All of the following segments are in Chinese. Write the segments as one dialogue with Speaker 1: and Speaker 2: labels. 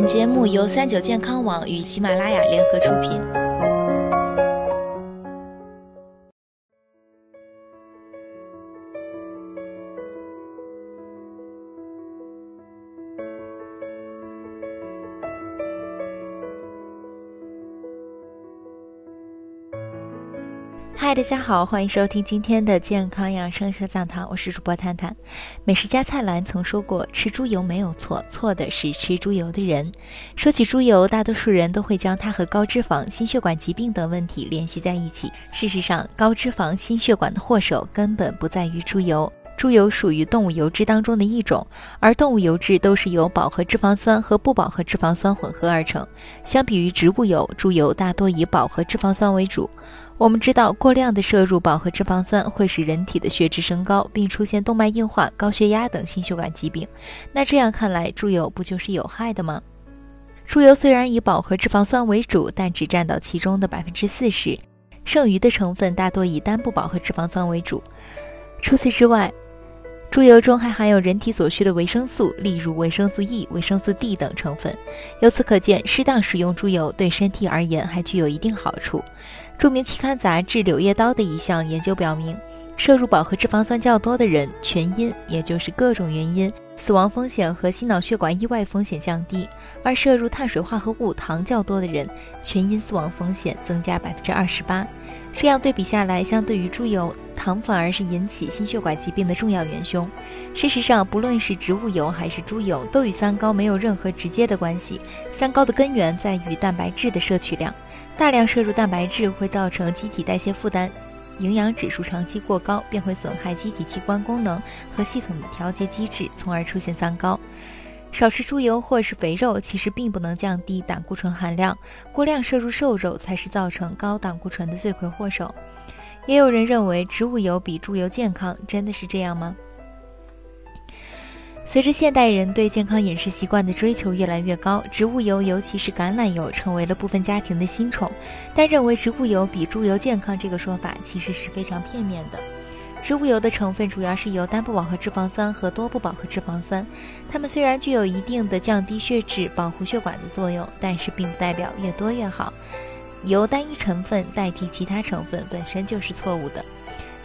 Speaker 1: 本节目由三九健康网与喜马拉雅联合出品。嗨，大家好，欢迎收听今天的健康养生小讲堂，我是主播探探。美食家蔡澜曾说过：“吃猪油没有错，错的是吃猪油的人。”说起猪油，大多数人都会将它和高脂肪、心血管疾病等问题联系在一起。事实上，高脂肪、心血管的祸首根本不在于猪油。猪油属于动物油脂当中的一种，而动物油脂都是由饱和脂肪酸和不饱和脂肪酸混合而成。相比于植物油，猪油大多以饱和脂肪酸为主。我们知道，过量的摄入饱和脂肪酸会使人体的血脂升高，并出现动脉硬化、高血压等心血管疾病。那这样看来，猪油不就是有害的吗？猪油虽然以饱和脂肪酸为主，但只占到其中的百分之四十，剩余的成分大多以单不饱和脂肪酸为主。除此之外，猪油中还含有人体所需的维生素，例如维生素 E、维生素 D 等成分。由此可见，适当使用猪油对身体而言还具有一定好处。著名期刊杂志《柳叶刀》的一项研究表明，摄入饱和脂肪酸较多的人，全因也就是各种原因，死亡风险和心脑血管意外风险降低；而摄入碳水化合物糖较多的人，全因死亡风险增加百分之二十八。这样对比下来，相对于猪油，糖反而是引起心血管疾病的重要元凶。事实上，不论是植物油还是猪油，都与三高没有任何直接的关系。三高的根源在于蛋白质的摄取量。大量摄入蛋白质会造成机体代谢负担，营养指数长期过高便会损害机体器官功能和系统的调节机制，从而出现三高。少吃猪油或是肥肉其实并不能降低胆固醇含量，过量摄入瘦肉才是造成高胆固醇的罪魁祸首。也有人认为植物油比猪油健康，真的是这样吗？随着现代人对健康饮食习惯的追求越来越高，植物油，尤其是橄榄油，成为了部分家庭的新宠。但认为植物油比猪油健康这个说法其实是非常片面的。植物油的成分主要是由单不饱和脂肪酸和多不饱和脂肪酸，它们虽然具有一定的降低血脂、保护血管的作用，但是并不代表越多越好。由单一成分代替其他成分本身就是错误的。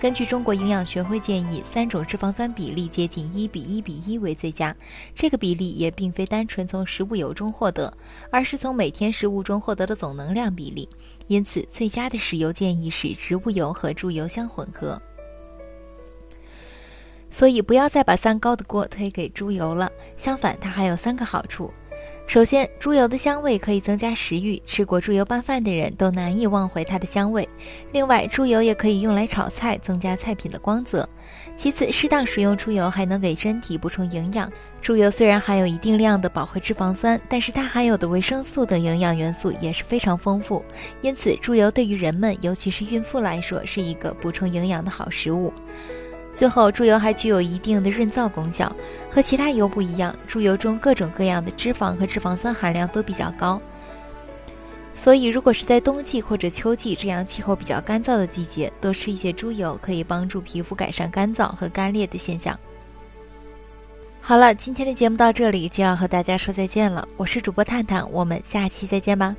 Speaker 1: 根据中国营养学会建议，三种脂肪酸比例接近一比一比一为最佳。这个比例也并非单纯从食物油中获得，而是从每天食物中获得的总能量比例。因此，最佳的食油建议是植物油和猪油相混合。所以，不要再把三高的锅推给猪油了。相反，它还有三个好处。首先，猪油的香味可以增加食欲，吃过猪油拌饭的人都难以忘怀它的香味。另外，猪油也可以用来炒菜，增加菜品的光泽。其次，适当食用猪油还能给身体补充营养。猪油虽然含有一定量的饱和脂肪酸，但是它含有的维生素等营养元素也是非常丰富。因此，猪油对于人们，尤其是孕妇来说，是一个补充营养的好食物。最后，猪油还具有一定的润燥功效。和其他油不一样，猪油中各种各样的脂肪和脂肪酸含量都比较高。所以，如果是在冬季或者秋季这样气候比较干燥的季节，多吃一些猪油可以帮助皮肤改善干燥和干裂的现象。好了，今天的节目到这里就要和大家说再见了。我是主播探探，我们下期再见吧。